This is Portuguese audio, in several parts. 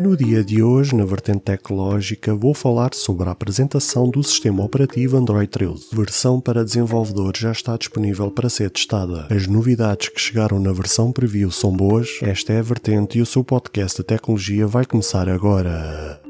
No dia de hoje, na vertente tecnológica, vou falar sobre a apresentação do sistema operativo Android 13. Versão para desenvolvedores já está disponível para ser testada. As novidades que chegaram na versão preview são boas, esta é a vertente e o seu podcast de tecnologia vai começar agora.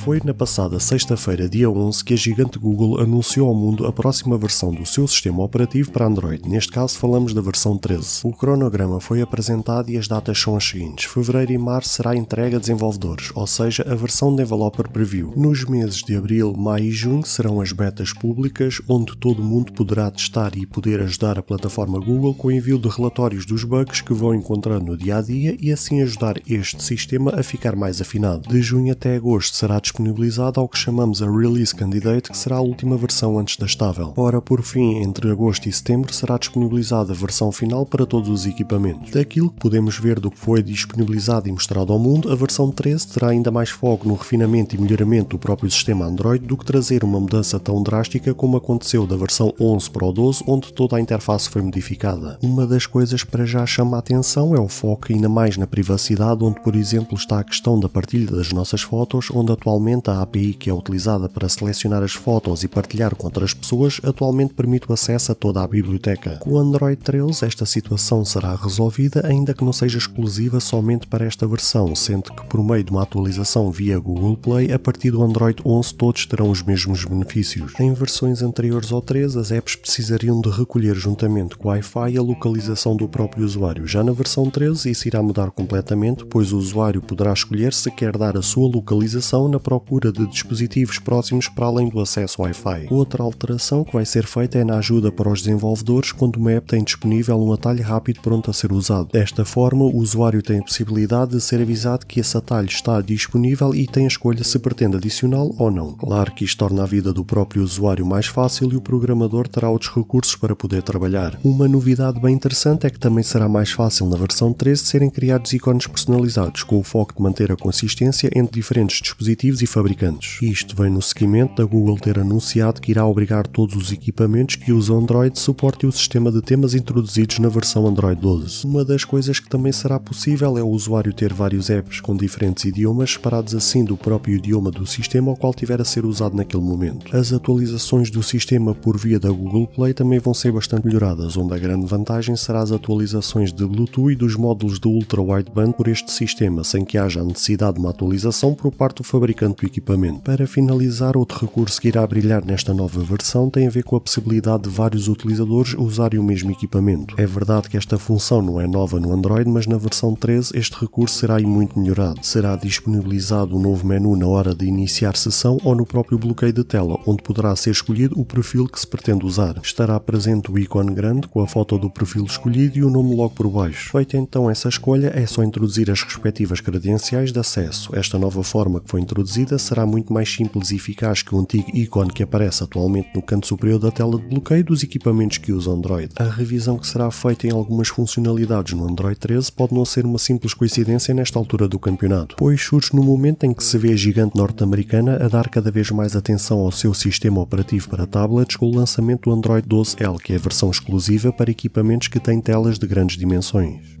Foi na passada sexta-feira, dia 11, que a gigante Google anunciou ao mundo a próxima versão do seu sistema operativo para Android. Neste caso, falamos da versão 13. O cronograma foi apresentado e as datas são as seguintes: fevereiro e março será entregue a desenvolvedores, ou seja, a versão Developer Preview. Nos meses de abril, maio e junho serão as betas públicas, onde todo mundo poderá testar e poder ajudar a plataforma Google com o envio de relatórios dos bugs que vão encontrando no dia a dia e assim ajudar este sistema a ficar mais afinado. De junho até agosto será disponibilizado ao que chamamos a Release Candidate, que será a última versão antes da estável. Ora, por fim, entre agosto e setembro será disponibilizada a versão final para todos os equipamentos. Daquilo que podemos ver do que foi disponibilizado e mostrado ao mundo, a versão 13 terá ainda mais foco no refinamento e melhoramento do próprio sistema Android do que trazer uma mudança tão drástica como aconteceu da versão 11 para o 12, onde toda a interface foi modificada. Uma das coisas para já chama a atenção é o foco ainda mais na privacidade, onde, por exemplo, está a questão da partilha das nossas fotos, onde atualmente Atualmente, a API que é utilizada para selecionar as fotos e partilhar com outras pessoas atualmente permite o acesso a toda a biblioteca. Com o Android 13, esta situação será resolvida, ainda que não seja exclusiva somente para esta versão, sendo que por meio de uma atualização via Google Play, a partir do Android 11 todos terão os mesmos benefícios. Em versões anteriores ao 13, as apps precisariam de recolher juntamente com o Wi-Fi a localização do próprio usuário. Já na versão 13, isso irá mudar completamente, pois o usuário poderá escolher se quer dar a sua localização na procura de dispositivos próximos para além do acesso Wi-Fi. Outra alteração que vai ser feita é na ajuda para os desenvolvedores quando uma app tem disponível um atalho rápido pronto a ser usado. Desta forma, o usuário tem a possibilidade de ser avisado que esse atalho está disponível e tem a escolha se pretende adicioná-lo ou não. Claro que isto torna a vida do próprio usuário mais fácil e o programador terá outros recursos para poder trabalhar. Uma novidade bem interessante é que também será mais fácil na versão 13 serem criados ícones personalizados, com o foco de manter a consistência entre diferentes dispositivos e fabricantes. Isto vem no seguimento da Google ter anunciado que irá obrigar todos os equipamentos que usam Android suportem o sistema de temas introduzidos na versão Android 12. Uma das coisas que também será possível é o usuário ter vários apps com diferentes idiomas separados assim do próprio idioma do sistema ao qual tiver a ser usado naquele momento. As atualizações do sistema por via da Google Play também vão ser bastante melhoradas, onde a grande vantagem será as atualizações de Bluetooth e dos módulos de Ultra Wideband por este sistema, sem que haja a necessidade de uma atualização por parte do fabricante do equipamento. Para finalizar, outro recurso que irá brilhar nesta nova versão tem a ver com a possibilidade de vários utilizadores usarem o mesmo equipamento. É verdade que esta função não é nova no Android, mas na versão 13 este recurso será muito melhorado. Será disponibilizado um novo menu na hora de iniciar sessão ou no próprio bloqueio de tela, onde poderá ser escolhido o perfil que se pretende usar. Estará presente o ícone grande com a foto do perfil escolhido e o nome logo por baixo. Feita então essa escolha, é só introduzir as respectivas credenciais de acesso. Esta nova forma que foi introduzida será muito mais simples e eficaz que o antigo ícone que aparece atualmente no canto superior da tela de bloqueio dos equipamentos que usam Android. A revisão que será feita em algumas funcionalidades no Android 13 pode não ser uma simples coincidência nesta altura do campeonato, pois surge no momento em que se vê a gigante norte-americana a dar cada vez mais atenção ao seu sistema operativo para tablets com o lançamento do Android 12L, que é a versão exclusiva para equipamentos que têm telas de grandes dimensões.